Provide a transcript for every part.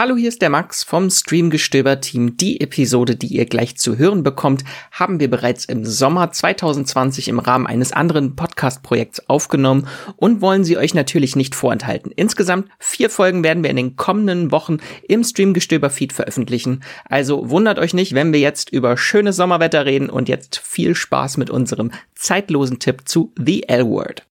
Hallo, hier ist der Max vom Streamgestöber-Team. Die Episode, die ihr gleich zu hören bekommt, haben wir bereits im Sommer 2020 im Rahmen eines anderen Podcast-Projekts aufgenommen und wollen sie euch natürlich nicht vorenthalten. Insgesamt vier Folgen werden wir in den kommenden Wochen im Streamgestöber-Feed veröffentlichen. Also wundert euch nicht, wenn wir jetzt über schönes Sommerwetter reden und jetzt viel Spaß mit unserem zeitlosen Tipp zu The L-Word.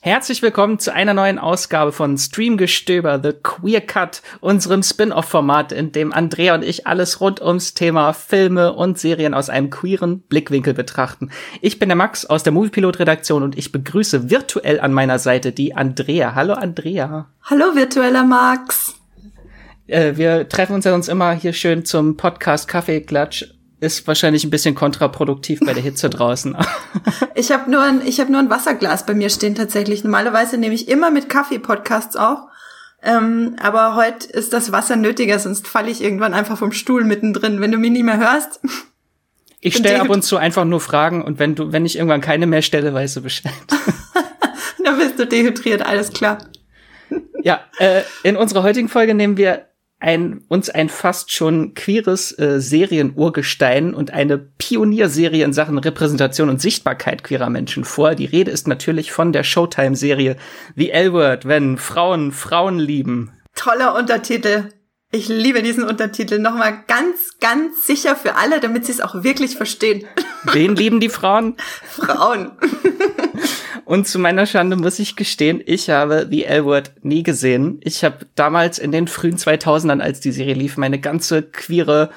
Herzlich willkommen zu einer neuen Ausgabe von Streamgestöber, The Queer Cut, unserem Spin-off-Format, in dem Andrea und ich alles rund ums Thema Filme und Serien aus einem queeren Blickwinkel betrachten. Ich bin der Max aus der Moviepilot-Redaktion und ich begrüße virtuell an meiner Seite die Andrea. Hallo Andrea. Hallo virtueller Max. Äh, wir treffen uns ja sonst immer hier schön zum Podcast Kaffeeklatsch ist wahrscheinlich ein bisschen kontraproduktiv bei der Hitze draußen. ich habe nur ein, ich habe nur ein Wasserglas bei mir stehen tatsächlich. Normalerweise nehme ich immer mit Kaffee Podcasts auch. Ähm, aber heute ist das Wasser nötiger, sonst falle ich irgendwann einfach vom Stuhl mittendrin, wenn du mich nicht mehr hörst. Ich stelle ab und zu einfach nur Fragen und wenn du, wenn ich irgendwann keine mehr stelle, weißt du Bescheid. Dann bist du dehydriert, alles klar. Ja, äh, in unserer heutigen Folge nehmen wir ein, uns ein fast schon queeres äh, Serienurgestein und eine Pionierserie in Sachen Repräsentation und Sichtbarkeit queerer Menschen vor. Die Rede ist natürlich von der Showtime-Serie The L-Word, wenn Frauen Frauen lieben. Toller Untertitel. Ich liebe diesen Untertitel. Nochmal ganz, ganz sicher für alle, damit sie es auch wirklich verstehen. Wen lieben die Frauen? Frauen. Und zu meiner Schande muss ich gestehen, ich habe The L-Word nie gesehen. Ich habe damals in den frühen 2000ern, als die Serie lief, meine ganze queere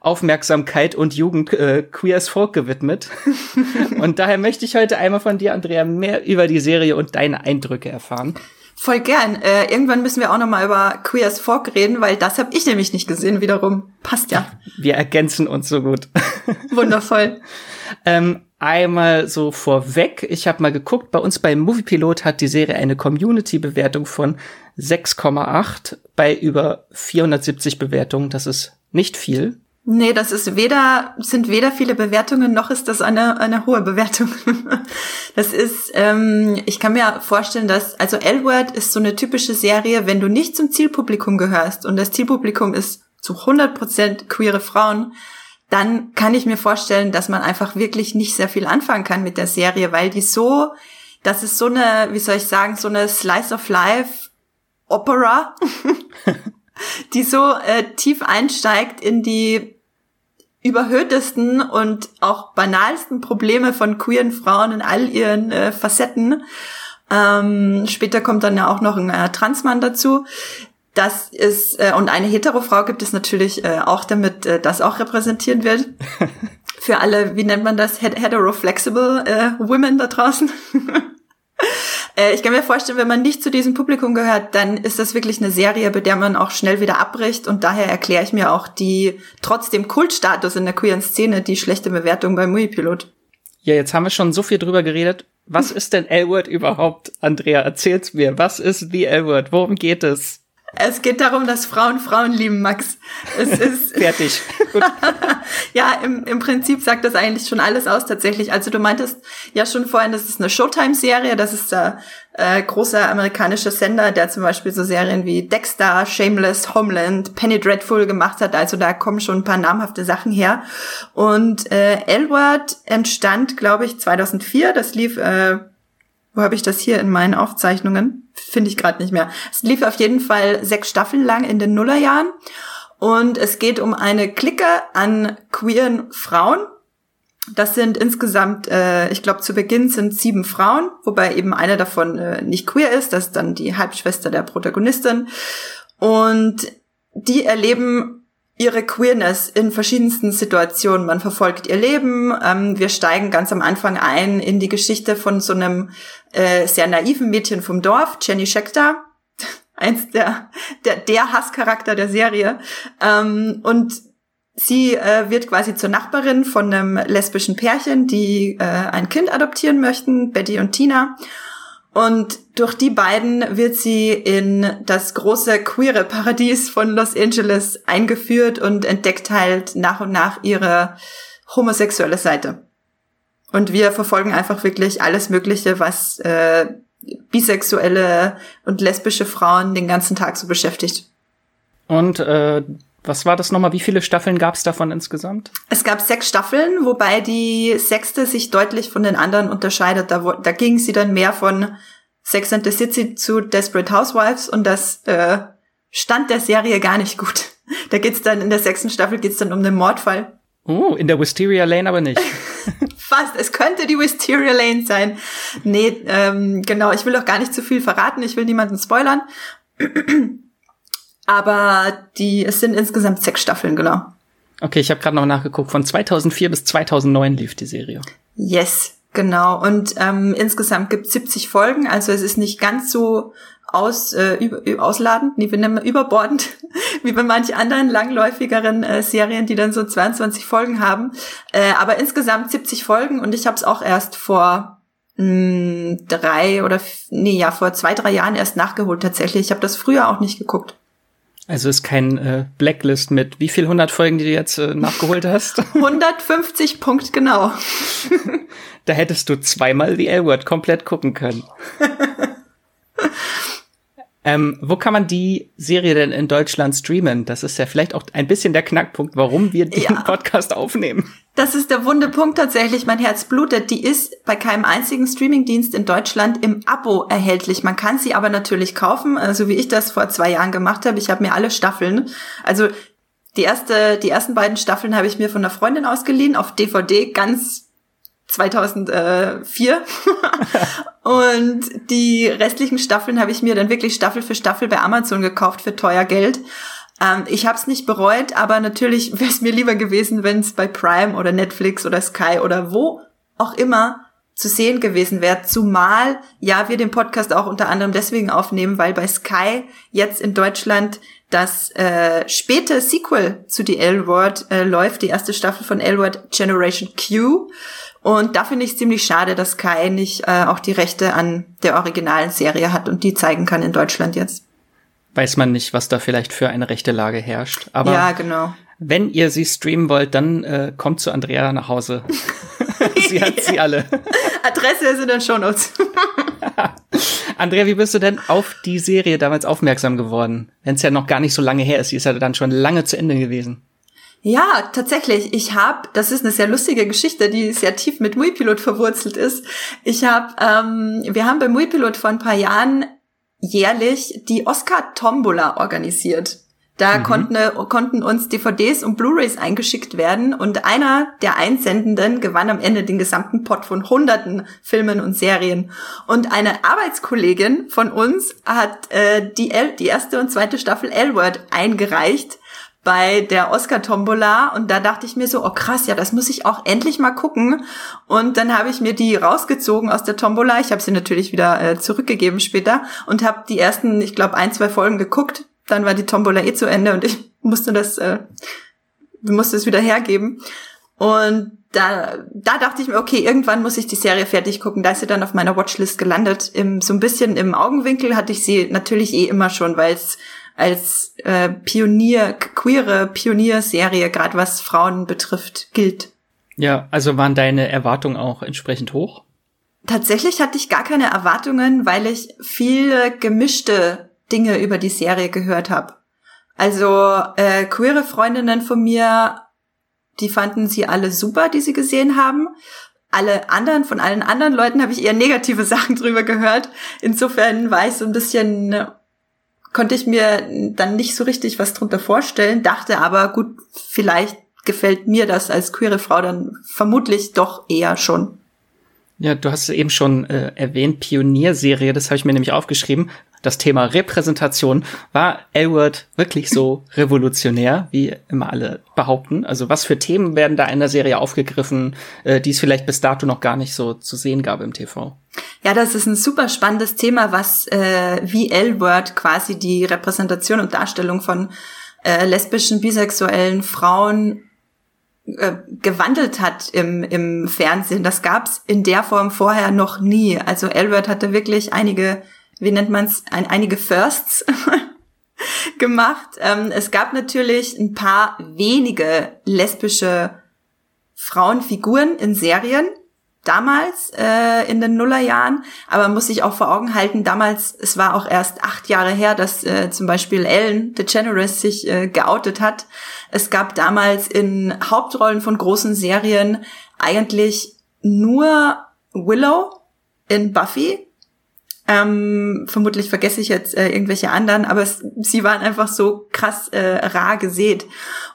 Aufmerksamkeit und Jugend äh, Queer as Folk gewidmet. und daher möchte ich heute einmal von dir, Andrea, mehr über die Serie und deine Eindrücke erfahren. Voll gern. Äh, irgendwann müssen wir auch noch mal über Queer as Folk reden, weil das habe ich nämlich nicht gesehen wiederum. Passt ja. Wir ergänzen uns so gut. Wundervoll. ähm, einmal so vorweg, ich habe mal geguckt, bei uns beim Moviepilot hat die Serie eine Community-Bewertung von 6,8 bei über 470 Bewertungen. Das ist nicht viel. Nee, das ist weder, sind weder viele Bewertungen, noch ist das eine, eine hohe Bewertung. das ist, ähm, ich kann mir vorstellen, dass, also L-Word ist so eine typische Serie, wenn du nicht zum Zielpublikum gehörst und das Zielpublikum ist zu 100% queere Frauen, dann kann ich mir vorstellen, dass man einfach wirklich nicht sehr viel anfangen kann mit der Serie, weil die so, das ist so eine, wie soll ich sagen, so eine Slice of Life Opera, die so äh, tief einsteigt in die überhöhtesten und auch banalsten Probleme von queeren Frauen in all ihren äh, Facetten. Ähm, später kommt dann ja auch noch ein äh, Transmann dazu. Das ist, äh, und eine Hetero-Frau gibt es natürlich äh, auch, damit äh, das auch repräsentiert wird. Für alle, wie nennt man das, hetero-flexible äh, Women da draußen. Äh, ich kann mir vorstellen, wenn man nicht zu diesem Publikum gehört, dann ist das wirklich eine Serie, bei der man auch schnell wieder abbricht. Und daher erkläre ich mir auch die trotzdem Kultstatus in der queeren Szene, die schlechte Bewertung beim Movie-Pilot. Ja, jetzt haben wir schon so viel drüber geredet. Was ist denn L-Word überhaupt, Andrea? Erzähl's mir. Was ist the L-Word? Worum geht es? Es geht darum, dass Frauen Frauen lieben, Max. Es ist fertig. ja, im, im Prinzip sagt das eigentlich schon alles aus tatsächlich. Also du meintest ja schon vorhin, das ist eine Showtime-Serie. Das ist der äh, große amerikanische Sender, der zum Beispiel so Serien wie Dexter, Shameless, Homeland, Penny Dreadful gemacht hat. Also da kommen schon ein paar namhafte Sachen her. Und äh, L-Word entstand, glaube ich, 2004. Das lief äh, wo habe ich das hier in meinen Aufzeichnungen? Finde ich gerade nicht mehr. Es lief auf jeden Fall sechs Staffeln lang in den Nullerjahren. Und es geht um eine Clique an queeren Frauen. Das sind insgesamt, äh, ich glaube, zu Beginn sind sieben Frauen, wobei eben eine davon äh, nicht queer ist. Das ist dann die Halbschwester der Protagonistin. Und die erleben ihre Queerness in verschiedensten Situationen. Man verfolgt ihr Leben. Ähm, wir steigen ganz am Anfang ein in die Geschichte von so einem äh, sehr naiven Mädchen vom Dorf, Jenny Scheckter. Eins der, der, der Hasscharakter der Serie. Ähm, und sie äh, wird quasi zur Nachbarin von einem lesbischen Pärchen, die äh, ein Kind adoptieren möchten, Betty und Tina. Und durch die beiden wird sie in das große queere Paradies von Los Angeles eingeführt und entdeckt halt nach und nach ihre homosexuelle Seite. Und wir verfolgen einfach wirklich alles Mögliche, was äh, bisexuelle und lesbische Frauen den ganzen Tag so beschäftigt. Und äh, was war das nochmal? Wie viele Staffeln gab es davon insgesamt? Es gab sechs Staffeln, wobei die sechste sich deutlich von den anderen unterscheidet. Da, da ging sie dann mehr von Sex and the City zu Desperate Housewives und das äh, stand der Serie gar nicht gut. Da geht's dann in der sechsten Staffel geht's dann um den Mordfall. Oh, in der Wisteria Lane aber nicht. Fast. Es könnte die Wisteria Lane sein. Nee, ähm, genau. Ich will auch gar nicht zu viel verraten. Ich will niemanden spoilern. Aber die, es sind insgesamt sechs Staffeln, genau. Okay, ich habe gerade noch nachgeguckt. Von 2004 bis 2009 lief die Serie. Yes, genau. Und ähm, insgesamt gibt 70 Folgen. Also es ist nicht ganz so aus, äh, über, ausladend, nee, wir nennen überbordend, wie bei manch anderen langläufigeren äh, Serien, die dann so 22 Folgen haben. Äh, aber insgesamt 70 Folgen und ich habe es auch erst vor mh, hm, drei oder nee, ja, vor zwei, drei Jahren erst nachgeholt tatsächlich. Ich habe das früher auch nicht geguckt. Also ist kein äh, Blacklist mit wie viel 100 Folgen, die du jetzt äh, nachgeholt hast? 150 Punkt genau. da hättest du zweimal The L-Word komplett gucken können. Ähm, wo kann man die Serie denn in Deutschland streamen? Das ist ja vielleicht auch ein bisschen der Knackpunkt, warum wir den ja. Podcast aufnehmen. Das ist der wunde Punkt tatsächlich. Mein Herz blutet. Die ist bei keinem einzigen Streamingdienst in Deutschland im Abo erhältlich. Man kann sie aber natürlich kaufen, so also wie ich das vor zwei Jahren gemacht habe. Ich habe mir alle Staffeln, also die erste, die ersten beiden Staffeln habe ich mir von einer Freundin ausgeliehen auf DVD, ganz 2004. und die restlichen Staffeln habe ich mir dann wirklich Staffel für Staffel bei Amazon gekauft für teuer Geld. Ähm, ich habe es nicht bereut, aber natürlich wäre es mir lieber gewesen, wenn es bei Prime oder Netflix oder Sky oder wo auch immer zu sehen gewesen wäre. Zumal ja wir den Podcast auch unter anderem deswegen aufnehmen, weil bei Sky jetzt in Deutschland das äh, späte Sequel zu die L-Word äh, läuft, die erste Staffel von L-Word Generation Q. Und da finde ich ziemlich schade, dass Kai nicht äh, auch die Rechte an der originalen Serie hat und die zeigen kann in Deutschland jetzt. Weiß man nicht, was da vielleicht für eine rechte Lage herrscht. Aber ja, genau. wenn ihr sie streamen wollt, dann äh, kommt zu Andrea nach Hause. sie hat sie alle. Adresse ist in den Shownotes. Andrea, wie bist du denn auf die Serie damals aufmerksam geworden? Wenn es ja noch gar nicht so lange her ist, sie ist ja dann schon lange zu Ende gewesen. Ja, tatsächlich. Ich habe, das ist eine sehr lustige Geschichte, die sehr tief mit Muipilot verwurzelt ist. Ich habe, ähm, wir haben bei Muipilot vor ein paar Jahren jährlich die Oscar Tombola organisiert. Da mhm. konnten, konnten uns DVDs und Blu-rays eingeschickt werden und einer der Einsendenden gewann am Ende den gesamten Pot von hunderten Filmen und Serien. Und eine Arbeitskollegin von uns hat äh, die, L die erste und zweite Staffel L-Word eingereicht bei der Oscar Tombola und da dachte ich mir so, oh krass, ja, das muss ich auch endlich mal gucken. Und dann habe ich mir die rausgezogen aus der Tombola. Ich habe sie natürlich wieder äh, zurückgegeben später und habe die ersten, ich glaube, ein, zwei Folgen geguckt. Dann war die Tombola eh zu Ende und ich musste das, äh, musste es wieder hergeben. Und da, da dachte ich mir, okay, irgendwann muss ich die Serie fertig gucken. Da ist sie dann auf meiner Watchlist gelandet. Im, so ein bisschen im Augenwinkel hatte ich sie natürlich eh immer schon, weil es als äh, Pionier, queere Pionierserie, gerade was Frauen betrifft, gilt. Ja, also waren deine Erwartungen auch entsprechend hoch? Tatsächlich hatte ich gar keine Erwartungen, weil ich viele gemischte Dinge über die Serie gehört habe. Also äh, queere Freundinnen von mir, die fanden sie alle super, die sie gesehen haben. Alle anderen, von allen anderen Leuten habe ich eher negative Sachen drüber gehört. Insofern war ich so ein bisschen konnte ich mir dann nicht so richtig was drunter vorstellen, dachte aber, gut, vielleicht gefällt mir das als queere Frau dann vermutlich doch eher schon. Ja, du hast eben schon äh, erwähnt, Pionierserie, das habe ich mir nämlich aufgeschrieben das Thema Repräsentation. War Elwood wirklich so revolutionär, wie immer alle behaupten? Also was für Themen werden da in der Serie aufgegriffen, äh, die es vielleicht bis dato noch gar nicht so zu sehen gab im TV? Ja, das ist ein super spannendes Thema, was äh, wie L-Word quasi die Repräsentation und Darstellung von äh, lesbischen, bisexuellen Frauen äh, gewandelt hat im, im Fernsehen. Das gab's in der Form vorher noch nie. Also Elwood hatte wirklich einige wie nennt man es, ein, einige Firsts gemacht. Ähm, es gab natürlich ein paar wenige lesbische Frauenfiguren in Serien. Damals äh, in den Nullerjahren, aber man muss sich auch vor Augen halten, damals, es war auch erst acht Jahre her, dass äh, zum Beispiel Ellen DeGeneres sich äh, geoutet hat. Es gab damals in Hauptrollen von großen Serien eigentlich nur Willow in Buffy ähm, vermutlich vergesse ich jetzt äh, irgendwelche anderen, aber es, sie waren einfach so krass äh, rar gesät.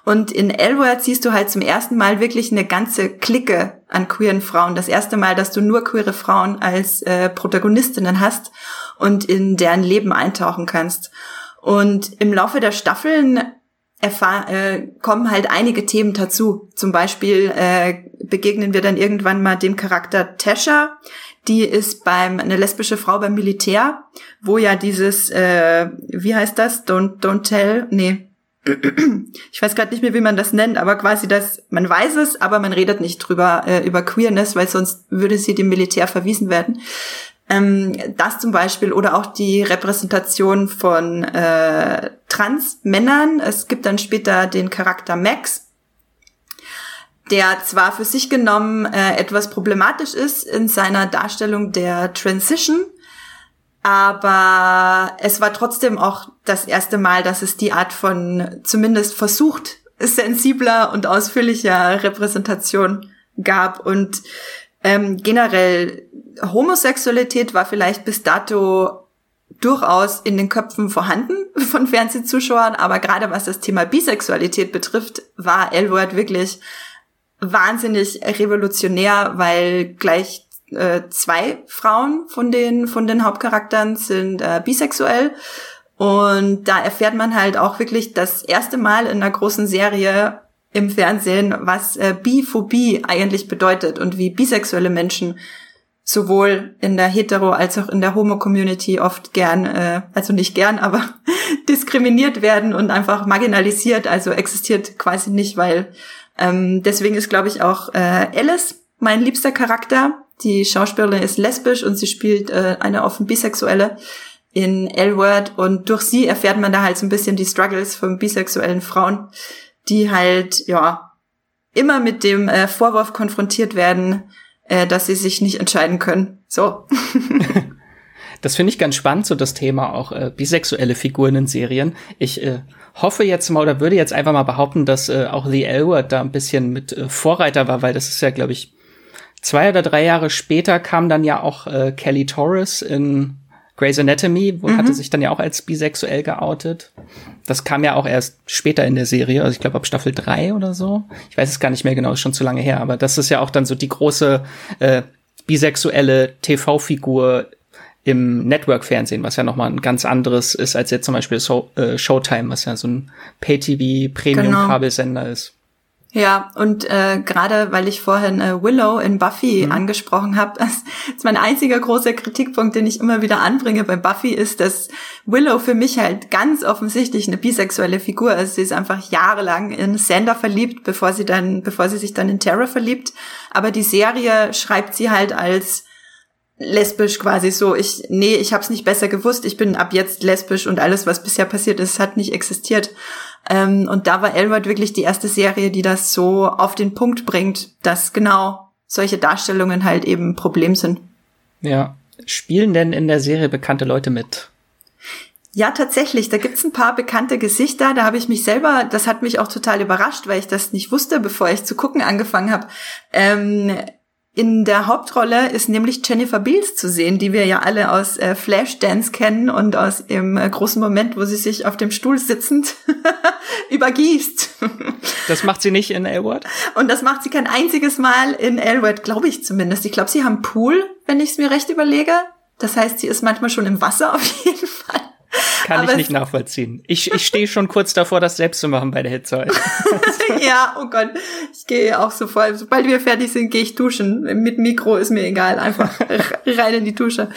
Und in Elwood siehst du halt zum ersten Mal wirklich eine ganze Clique an queeren Frauen. Das erste Mal, dass du nur queere Frauen als äh, Protagonistinnen hast und in deren Leben eintauchen kannst. Und im Laufe der Staffeln äh, kommen halt einige Themen dazu. Zum Beispiel äh, begegnen wir dann irgendwann mal dem Charakter Tasha, die ist beim eine lesbische Frau beim Militär, wo ja dieses äh, wie heißt das? Don't don't tell, nee. Ich weiß gerade nicht mehr, wie man das nennt, aber quasi das, man weiß es, aber man redet nicht drüber äh, über Queerness, weil sonst würde sie dem Militär verwiesen werden. Ähm, das zum Beispiel oder auch die Repräsentation von äh, Trans-Männern. Es gibt dann später den Charakter Max, der zwar für sich genommen äh, etwas problematisch ist in seiner Darstellung der Transition, aber es war trotzdem auch das erste Mal, dass es die Art von zumindest versucht sensibler und ausführlicher Repräsentation gab. Und ähm, generell Homosexualität war vielleicht bis dato durchaus in den Köpfen vorhanden von Fernsehzuschauern, aber gerade was das Thema Bisexualität betrifft, war Elwood wirklich wahnsinnig revolutionär, weil gleich äh, zwei Frauen von den von den Hauptcharakteren sind äh, bisexuell. Und da erfährt man halt auch wirklich das erste Mal in einer großen Serie im Fernsehen, was äh, Biphobie eigentlich bedeutet und wie bisexuelle Menschen sowohl in der Hetero- als auch in der Homo-Community oft gern, äh, also nicht gern, aber diskriminiert werden und einfach marginalisiert, also existiert quasi nicht, weil ähm, deswegen ist, glaube ich, auch äh, Alice mein liebster Charakter. Die Schauspielerin ist lesbisch und sie spielt äh, eine offen bisexuelle in L-Word und durch sie erfährt man da halt so ein bisschen die Struggles von bisexuellen Frauen, die halt, ja, immer mit dem äh, Vorwurf konfrontiert werden, äh, dass sie sich nicht entscheiden können. So. das finde ich ganz spannend, so das Thema auch äh, bisexuelle Figuren in Serien. Ich äh, hoffe jetzt mal oder würde jetzt einfach mal behaupten, dass äh, auch Lee Elwood da ein bisschen mit äh, Vorreiter war, weil das ist ja, glaube ich, zwei oder drei Jahre später kam dann ja auch äh, Kelly Torres in Grey's Anatomy, wo mhm. hatte sich dann ja auch als bisexuell geoutet. Das kam ja auch erst später in der Serie, also ich glaube ab Staffel drei oder so. Ich weiß es gar nicht mehr genau, ist schon zu lange her, aber das ist ja auch dann so die große äh, bisexuelle TV-Figur im Network-Fernsehen, was ja nochmal ein ganz anderes ist als jetzt zum Beispiel so äh, Showtime, was ja so ein Pay-TV-Premium-Kabelsender genau. ist. Ja, und äh, gerade weil ich vorhin äh, Willow in Buffy mhm. angesprochen habe, das ist mein einziger großer Kritikpunkt, den ich immer wieder anbringe bei Buffy, ist, dass Willow für mich halt ganz offensichtlich eine bisexuelle Figur ist. Sie ist einfach jahrelang in Sander verliebt, bevor sie dann, bevor sie sich dann in Terra verliebt. Aber die Serie schreibt sie halt als lesbisch quasi so, ich, nee, ich hab's nicht besser gewusst, ich bin ab jetzt lesbisch und alles, was bisher passiert ist, hat nicht existiert. Ähm, und da war Elwood wirklich die erste Serie, die das so auf den Punkt bringt, dass genau solche Darstellungen halt eben ein Problem sind. Ja. Spielen denn in der Serie bekannte Leute mit? Ja, tatsächlich. Da gibt's ein paar bekannte Gesichter. Da habe ich mich selber, das hat mich auch total überrascht, weil ich das nicht wusste, bevor ich zu gucken angefangen habe. Ähm, in der Hauptrolle ist nämlich Jennifer Beals zu sehen, die wir ja alle aus äh, Flashdance kennen und aus dem äh, großen Moment, wo sie sich auf dem Stuhl sitzend übergießt. das macht sie nicht in Elwood? Und das macht sie kein einziges Mal in Elwood, glaube ich zumindest. Ich glaube, sie haben Pool, wenn ich es mir recht überlege. Das heißt, sie ist manchmal schon im Wasser auf jeden Fall. Kann Aber ich nicht nachvollziehen. Ich, ich stehe schon kurz davor, das selbst zu machen bei der Hitze. ja, oh Gott. Ich gehe auch sofort. Sobald wir fertig sind, gehe ich duschen. Mit Mikro ist mir egal. Einfach rein in die Dusche.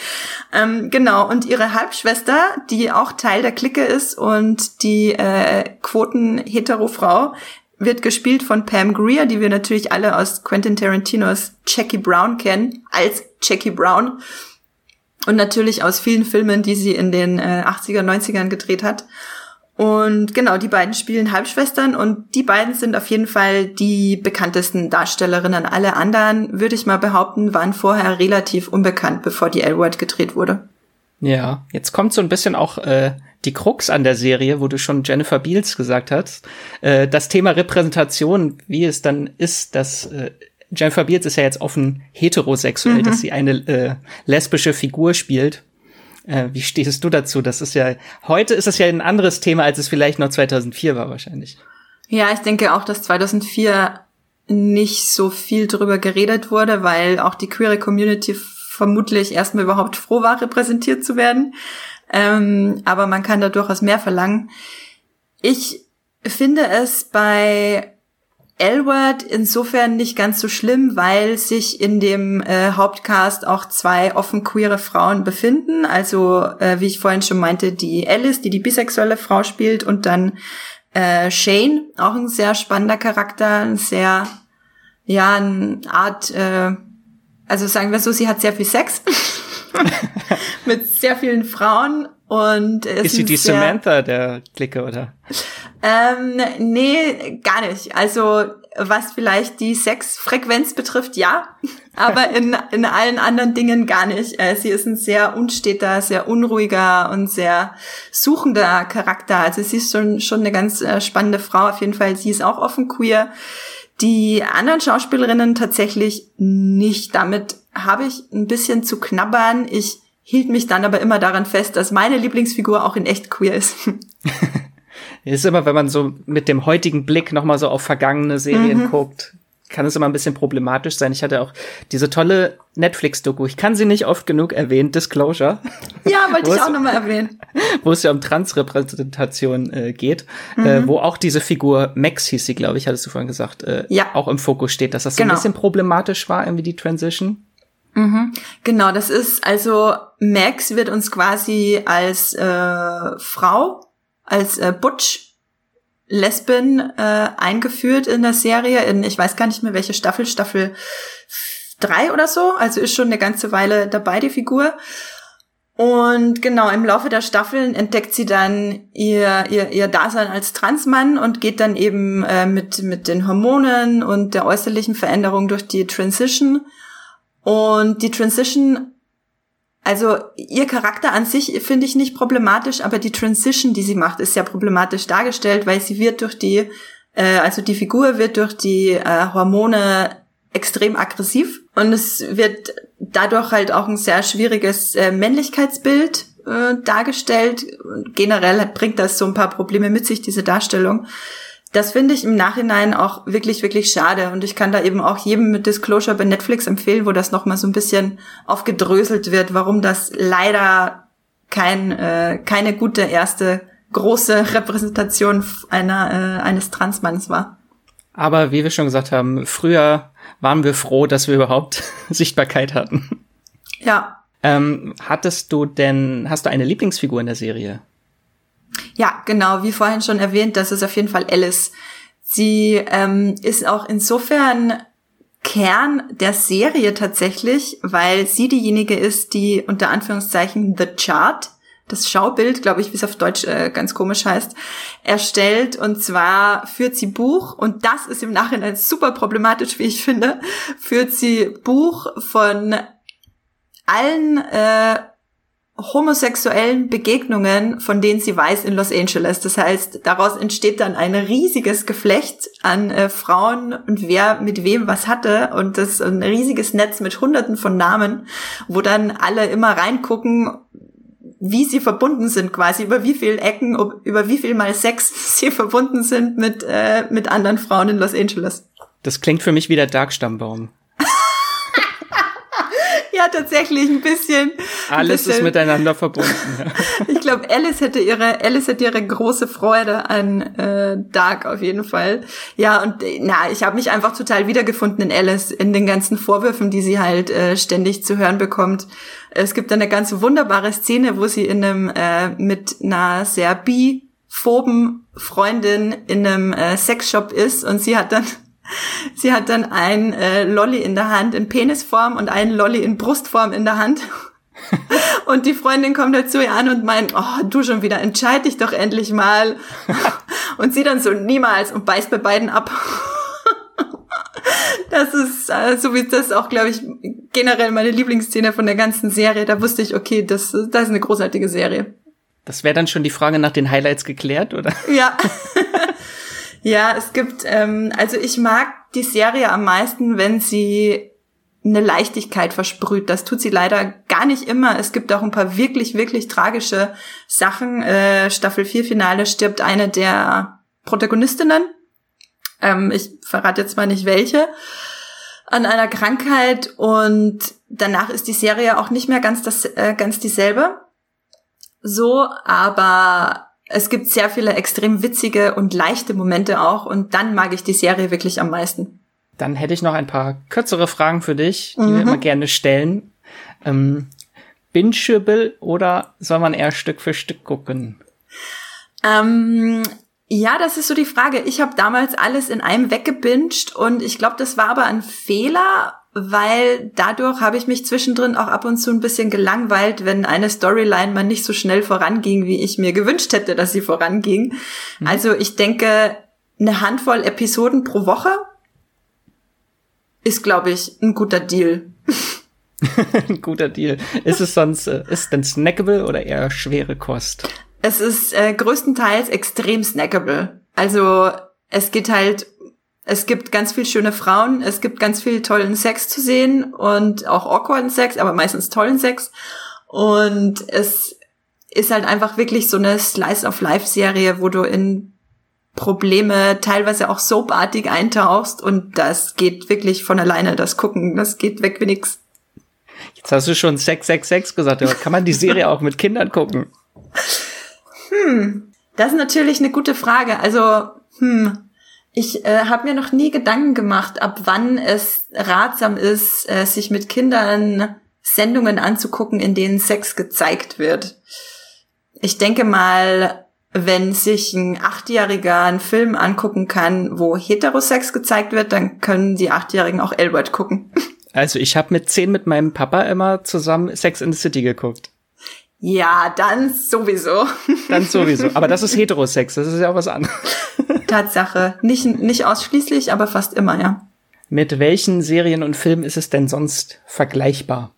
Ähm, genau. Und ihre Halbschwester, die auch Teil der Clique ist und die äh, Quoten-Hetero-Frau, wird gespielt von Pam Greer, die wir natürlich alle aus Quentin Tarantinos Jackie Brown kennen, als Jackie Brown. Und natürlich aus vielen Filmen, die sie in den äh, 80er, 90ern gedreht hat. Und genau, die beiden spielen Halbschwestern und die beiden sind auf jeden Fall die bekanntesten Darstellerinnen. Alle anderen, würde ich mal behaupten, waren vorher relativ unbekannt, bevor die L-Word gedreht wurde. Ja, jetzt kommt so ein bisschen auch äh, die Krux an der Serie, wo du schon Jennifer Beals gesagt hast. Äh, das Thema Repräsentation, wie es dann ist, dass äh, Jennifer Beals ist ja jetzt offen heterosexuell, mhm. dass sie eine äh, lesbische Figur spielt. Äh, wie stehst du dazu? Das ist ja, heute ist es ja ein anderes Thema, als es vielleicht noch 2004 war wahrscheinlich. Ja, ich denke auch, dass 2004 nicht so viel drüber geredet wurde, weil auch die queere Community vermutlich erstmal überhaupt froh war, repräsentiert zu werden. Ähm, aber man kann da durchaus mehr verlangen. Ich finde es bei L-Word insofern nicht ganz so schlimm, weil sich in dem äh, Hauptcast auch zwei offen queere Frauen befinden. Also, äh, wie ich vorhin schon meinte, die Alice, die die bisexuelle Frau spielt und dann äh, Shane, auch ein sehr spannender Charakter, ein sehr, ja, eine Art, äh, also sagen wir so, sie hat sehr viel Sex mit sehr vielen Frauen und ist sie die Samantha der Clique, oder? Ähm, nee, gar nicht. Also was vielleicht die Sexfrequenz betrifft, ja, aber in, in allen anderen Dingen gar nicht. Äh, sie ist ein sehr unsteter, sehr unruhiger und sehr suchender Charakter. Also sie ist schon, schon eine ganz äh, spannende Frau. Auf jeden Fall, sie ist auch offen queer. Die anderen Schauspielerinnen tatsächlich nicht. Damit habe ich ein bisschen zu knabbern. Ich hielt mich dann aber immer daran fest, dass meine Lieblingsfigur auch in echt queer ist. ist immer, wenn man so mit dem heutigen Blick nochmal so auf vergangene Serien mhm. guckt, kann es immer ein bisschen problematisch sein. Ich hatte auch diese tolle Netflix-Doku. Ich kann sie nicht oft genug erwähnen. Disclosure. Ja, wollte ich auch nochmal erwähnen. Wo es ja um Transrepräsentation äh, geht, mhm. äh, wo auch diese Figur Max hieß sie, glaube ich, hattest du vorhin gesagt, äh, ja. auch im Fokus steht, dass das so genau. ein bisschen problematisch war, irgendwie die Transition. Mhm. Genau, das ist also Max wird uns quasi als äh, Frau, als äh, Butch Lesbin äh, eingeführt in der Serie. In ich weiß gar nicht mehr welche Staffel, Staffel drei oder so. Also ist schon eine ganze Weile dabei die Figur. Und genau, im Laufe der Staffeln entdeckt sie dann ihr, ihr, ihr Dasein als Transmann und geht dann eben äh, mit, mit den Hormonen und der äußerlichen Veränderung durch die Transition und die Transition, also ihr Charakter an sich finde ich nicht problematisch, aber die Transition, die sie macht, ist sehr problematisch dargestellt, weil sie wird durch die, äh, also die Figur wird durch die äh, Hormone extrem aggressiv und es wird dadurch halt auch ein sehr schwieriges äh, Männlichkeitsbild äh, dargestellt. Und generell bringt das so ein paar Probleme mit sich, diese Darstellung das finde ich im Nachhinein auch wirklich, wirklich schade. Und ich kann da eben auch jedem mit Disclosure bei Netflix empfehlen, wo das nochmal so ein bisschen aufgedröselt wird, warum das leider kein, äh, keine gute erste große Repräsentation einer, äh, eines Transmanns war. Aber wie wir schon gesagt haben, früher waren wir froh, dass wir überhaupt Sichtbarkeit hatten. Ja. Ähm, hattest du denn, hast du eine Lieblingsfigur in der Serie? Ja, genau, wie vorhin schon erwähnt, das ist auf jeden Fall Alice. Sie ähm, ist auch insofern Kern der Serie tatsächlich, weil sie diejenige ist, die unter Anführungszeichen The Chart, das Schaubild, glaube ich, wie es auf Deutsch äh, ganz komisch heißt, erstellt. Und zwar führt sie Buch, und das ist im Nachhinein super problematisch, wie ich finde, führt sie Buch von allen äh, homosexuellen Begegnungen, von denen sie weiß in Los Angeles. Das heißt, daraus entsteht dann ein riesiges Geflecht an äh, Frauen und wer mit wem was hatte und das ein riesiges Netz mit hunderten von Namen, wo dann alle immer reingucken, wie sie verbunden sind quasi, über wie viel Ecken, über wie viel mal Sex sie verbunden sind mit, äh, mit anderen Frauen in Los Angeles. Das klingt für mich wie der Darkstammbaum ja, tatsächlich ein bisschen. Alles bisschen. ist miteinander verbunden. ich glaube, Alice hätte ihre, Alice hätte ihre große Freude an äh, Dark auf jeden Fall. Ja, und na, ich habe mich einfach total wiedergefunden in Alice, in den ganzen Vorwürfen, die sie halt äh, ständig zu hören bekommt. Es gibt eine ganz wunderbare Szene, wo sie in einem äh, mit einer sehr biphoben Freundin in einem äh, Sexshop ist und sie hat dann Sie hat dann ein äh, Lolly in der Hand in Penisform und einen Lolly in Brustform in der Hand. und die Freundin kommt halt zu ihr an und meint, oh, du schon wieder, entscheid dich doch endlich mal. und sie dann so, niemals und beißt bei beiden ab. das ist, äh, so wie das auch, glaube ich, generell meine Lieblingsszene von der ganzen Serie. Da wusste ich, okay, das, das ist eine großartige Serie. Das wäre dann schon die Frage nach den Highlights geklärt, oder? Ja. ja, es gibt, ähm, also ich mag die Serie am meisten, wenn sie eine Leichtigkeit versprüht. Das tut sie leider gar nicht immer. Es gibt auch ein paar wirklich, wirklich tragische Sachen. Äh, Staffel 4 Finale stirbt eine der Protagonistinnen. Ähm, ich verrate jetzt mal nicht welche an einer Krankheit und danach ist die Serie auch nicht mehr ganz das äh, ganz dieselbe. So, aber es gibt sehr viele extrem witzige und leichte Momente auch und dann mag ich die Serie wirklich am meisten. Dann hätte ich noch ein paar kürzere Fragen für dich, die mhm. wir immer gerne stellen. Ähm, Bingeable oder soll man eher Stück für Stück gucken? Ähm, ja, das ist so die Frage. Ich habe damals alles in einem weggebinged und ich glaube, das war aber ein Fehler, weil dadurch habe ich mich zwischendrin auch ab und zu ein bisschen gelangweilt, wenn eine Storyline mal nicht so schnell voranging, wie ich mir gewünscht hätte, dass sie voranging. Mhm. Also ich denke, eine Handvoll Episoden pro Woche ist, glaube ich, ein guter Deal. ein guter Deal. Ist es sonst, äh, ist denn snackable oder eher schwere Kost? Es ist äh, größtenteils extrem snackable. Also es geht halt, es gibt ganz viel schöne Frauen, es gibt ganz viel tollen Sex zu sehen und auch awkwarden Sex, aber meistens tollen Sex. Und es ist halt einfach wirklich so eine Slice of Life Serie, wo du in Probleme teilweise auch soapartig eintauchst und das geht wirklich von alleine, das Gucken, das geht weg wie nix. Jetzt hast du schon 666 gesagt, aber kann man die Serie auch mit Kindern gucken? Hm, das ist natürlich eine gute Frage. Also, hm, ich äh, habe mir noch nie Gedanken gemacht, ab wann es ratsam ist, äh, sich mit Kindern Sendungen anzugucken, in denen Sex gezeigt wird. Ich denke mal, wenn sich ein Achtjähriger einen Film angucken kann, wo Heterosex gezeigt wird, dann können die Achtjährigen auch Elwood gucken. Also ich habe mit zehn mit meinem Papa immer zusammen Sex in the City geguckt. Ja, dann sowieso. Dann sowieso. Aber das ist Heterosex, das ist ja auch was anderes. Tatsache. Nicht, nicht ausschließlich, aber fast immer, ja. Mit welchen Serien und Filmen ist es denn sonst vergleichbar?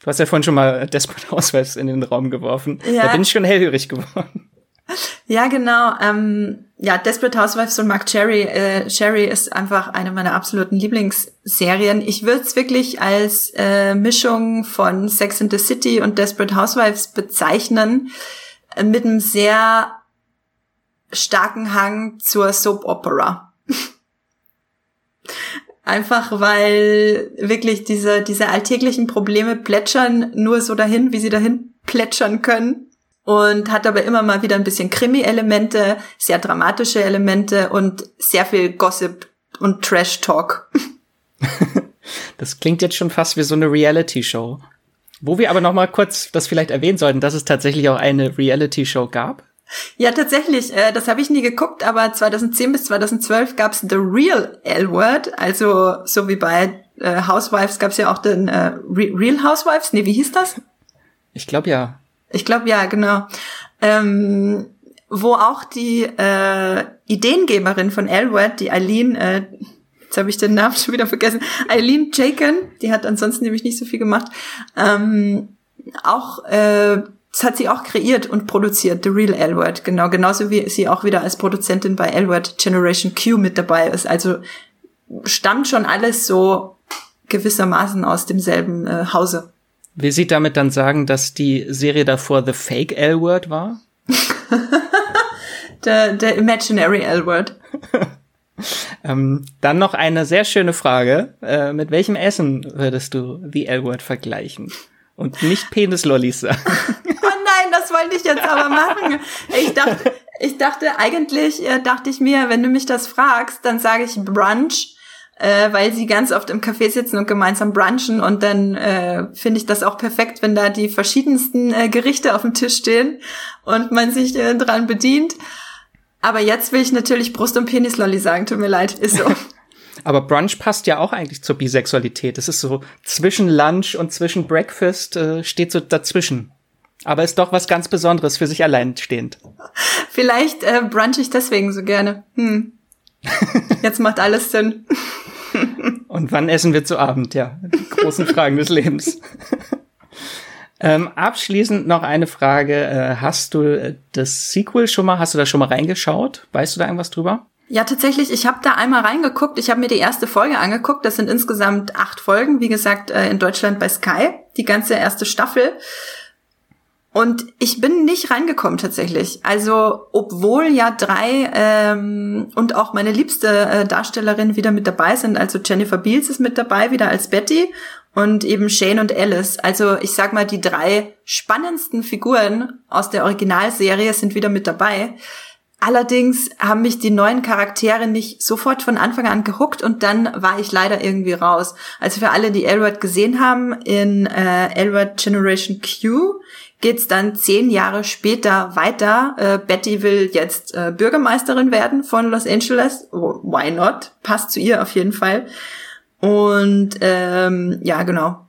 Du hast ja vorhin schon mal Desperate Housewives in den Raum geworfen. Ja. Da bin ich schon hellhörig geworden. Ja, genau. Ähm, ja, Desperate Housewives und Mark Cherry. Äh, Cherry ist einfach eine meiner absoluten Lieblingsserien. Ich würde es wirklich als äh, Mischung von Sex in the City und Desperate Housewives bezeichnen, äh, mit einem sehr starken Hang zur Soap Opera. Einfach weil wirklich diese, diese alltäglichen Probleme plätschern nur so dahin, wie sie dahin plätschern können und hat aber immer mal wieder ein bisschen Krimi-Elemente, sehr dramatische Elemente und sehr viel Gossip und Trash-Talk. das klingt jetzt schon fast wie so eine Reality-Show. Wo wir aber noch mal kurz das vielleicht erwähnen sollten, dass es tatsächlich auch eine Reality-Show gab. Ja, tatsächlich. Äh, das habe ich nie geguckt, aber 2010 bis 2012 gab's The Real L-Word, also so wie bei äh, Housewives gab's ja auch den äh, Real Housewives. Nee, wie hieß das? Ich glaube ja. Ich glaube ja, genau. Ähm, wo auch die äh, Ideengeberin von Elwood, die Eileen, äh, jetzt habe ich den Namen schon wieder vergessen, Eileen Jaken, die hat ansonsten nämlich nicht so viel gemacht, ähm, auch äh, das hat sie auch kreiert und produziert, The Real Elwood, genau, genauso wie sie auch wieder als Produzentin bei Elwood Generation Q mit dabei ist. Also stammt schon alles so gewissermaßen aus demselben äh, Hause. Will sie damit dann sagen, dass die Serie davor The Fake L-Word war? der, der Imaginary L-Word. ähm, dann noch eine sehr schöne Frage. Äh, mit welchem Essen würdest du The L-Word vergleichen? Und nicht Penislollis sagen. oh nein, das wollte ich jetzt aber machen. Ich dachte, ich dachte eigentlich, äh, dachte ich mir, wenn du mich das fragst, dann sage ich Brunch äh, weil sie ganz oft im Café sitzen und gemeinsam brunchen und dann äh, finde ich das auch perfekt, wenn da die verschiedensten äh, Gerichte auf dem Tisch stehen und man sich äh, dran bedient. Aber jetzt will ich natürlich Brust- und Penislolli sagen, tut mir leid, ist so. Aber Brunch passt ja auch eigentlich zur Bisexualität. Es ist so zwischen Lunch und zwischen Breakfast äh, steht so dazwischen. Aber ist doch was ganz Besonderes für sich allein stehend. Vielleicht äh, brunch ich deswegen so gerne. Hm. Jetzt macht alles Sinn. Und wann essen wir zu Abend? Ja, die großen Fragen des Lebens. Ähm, abschließend noch eine Frage. Äh, hast du äh, das Sequel schon mal, hast du da schon mal reingeschaut? Weißt du da irgendwas drüber? Ja, tatsächlich, ich habe da einmal reingeguckt. Ich habe mir die erste Folge angeguckt. Das sind insgesamt acht Folgen, wie gesagt, äh, in Deutschland bei Sky, die ganze erste Staffel. Und ich bin nicht reingekommen tatsächlich. Also obwohl ja drei ähm, und auch meine liebste äh, Darstellerin wieder mit dabei sind. Also Jennifer Beals ist mit dabei wieder als Betty und eben Shane und Alice. Also ich sag mal, die drei spannendsten Figuren aus der Originalserie sind wieder mit dabei. Allerdings haben mich die neuen Charaktere nicht sofort von Anfang an gehuckt und dann war ich leider irgendwie raus. Also für alle, die Elwood gesehen haben, in äh, Elwood Generation Q geht's dann zehn Jahre später weiter. Äh, Betty will jetzt äh, Bürgermeisterin werden von Los Angeles. Oh, why not? Passt zu ihr auf jeden Fall. Und ähm, ja, genau.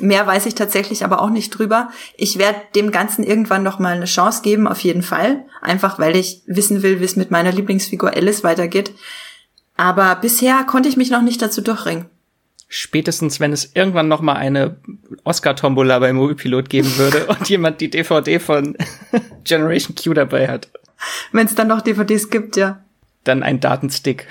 Mehr weiß ich tatsächlich aber auch nicht drüber. Ich werde dem Ganzen irgendwann noch mal eine Chance geben, auf jeden Fall. Einfach weil ich wissen will, wie es mit meiner Lieblingsfigur Alice weitergeht. Aber bisher konnte ich mich noch nicht dazu durchringen spätestens wenn es irgendwann noch mal eine Oscar-Tombola bei Moviepilot geben würde und jemand die DVD von Generation Q dabei hat. Wenn es dann noch DVDs gibt, ja. Dann ein Datenstick.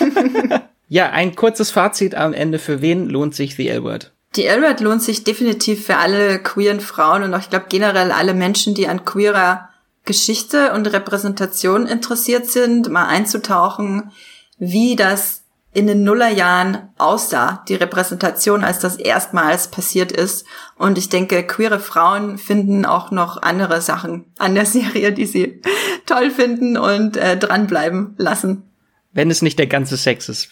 ja, ein kurzes Fazit am Ende. Für wen lohnt sich The L-Word? Die L-Word lohnt sich definitiv für alle queeren Frauen und auch, ich glaube, generell alle Menschen, die an queerer Geschichte und Repräsentation interessiert sind, mal einzutauchen, wie das in den Nullerjahren aussah, die Repräsentation, als das erstmals passiert ist. Und ich denke, queere Frauen finden auch noch andere Sachen an der Serie, die sie toll finden und äh, dranbleiben lassen. Wenn es nicht der ganze Sex ist.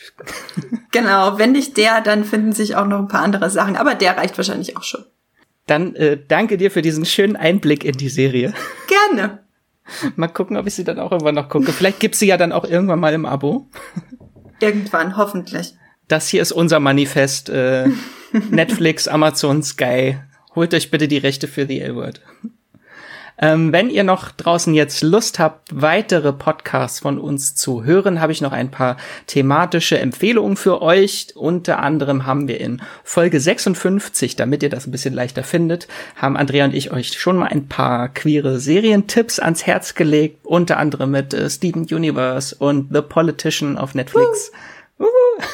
genau, wenn nicht der, dann finden sich auch noch ein paar andere Sachen. Aber der reicht wahrscheinlich auch schon. Dann äh, danke dir für diesen schönen Einblick in die Serie. Gerne. mal gucken, ob ich sie dann auch irgendwann noch gucke. Vielleicht gibt's sie ja dann auch irgendwann mal im Abo. Irgendwann, hoffentlich. Das hier ist unser Manifest. Äh, Netflix, Amazon, Sky. Holt euch bitte die Rechte für The L-Word. Ähm, wenn ihr noch draußen jetzt Lust habt, weitere Podcasts von uns zu hören, habe ich noch ein paar thematische Empfehlungen für euch. Unter anderem haben wir in Folge 56, damit ihr das ein bisschen leichter findet, haben Andrea und ich euch schon mal ein paar queere Serientipps ans Herz gelegt. Unter anderem mit äh, Steven Universe und The Politician auf Netflix. Uh.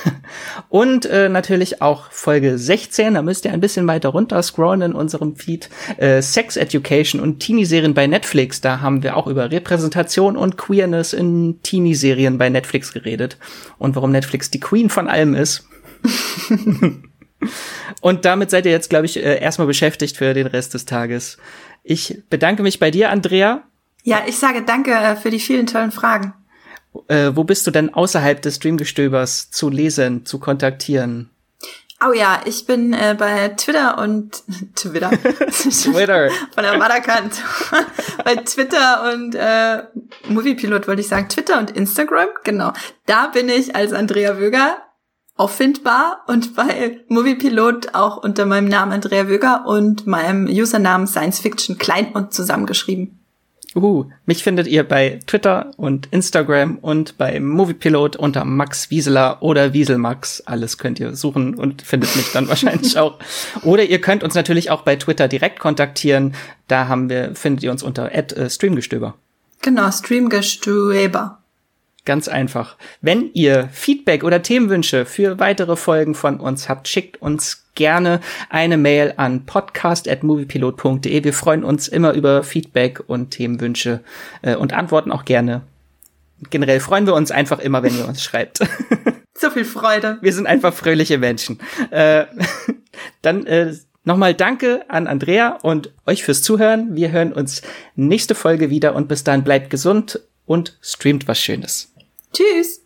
Und äh, natürlich auch Folge 16, da müsst ihr ein bisschen weiter runter scrollen in unserem Feed. Äh, Sex Education und Teenie-Serien bei Netflix. Da haben wir auch über Repräsentation und Queerness in Teenie-Serien bei Netflix geredet. Und warum Netflix die Queen von allem ist. und damit seid ihr jetzt, glaube ich, äh, erstmal beschäftigt für den Rest des Tages. Ich bedanke mich bei dir, Andrea. Ja, ich sage danke äh, für die vielen tollen Fragen. Äh, wo bist du denn außerhalb des Streamgestöbers zu lesen, zu kontaktieren? Oh ja, ich bin äh, bei Twitter und Twitter. Twitter. Von der Waderkant. bei Twitter und äh, Moviepilot wollte ich sagen. Twitter und Instagram, genau. Da bin ich als Andrea Wöger auffindbar und bei Moviepilot auch unter meinem Namen Andrea Wöger und meinem Usernamen Science Fiction klein und zusammengeschrieben. Uhu, mich findet ihr bei Twitter und Instagram und bei Moviepilot unter Max Wieseler oder Wieselmax. Alles könnt ihr suchen und findet mich dann wahrscheinlich auch. Oder ihr könnt uns natürlich auch bei Twitter direkt kontaktieren. Da haben wir, findet ihr uns unter äh, Streamgestöber. Genau, Streamgestöber. Ganz einfach. Wenn ihr Feedback oder Themenwünsche für weitere Folgen von uns habt, schickt uns gerne eine Mail an podcast.moviepilot.de. Wir freuen uns immer über Feedback und Themenwünsche äh, und antworten auch gerne. Generell freuen wir uns einfach immer, wenn ihr uns schreibt. So viel Freude. Wir sind einfach fröhliche Menschen. Äh, dann äh, nochmal danke an Andrea und euch fürs Zuhören. Wir hören uns nächste Folge wieder und bis dann bleibt gesund und streamt was Schönes. Tschüss.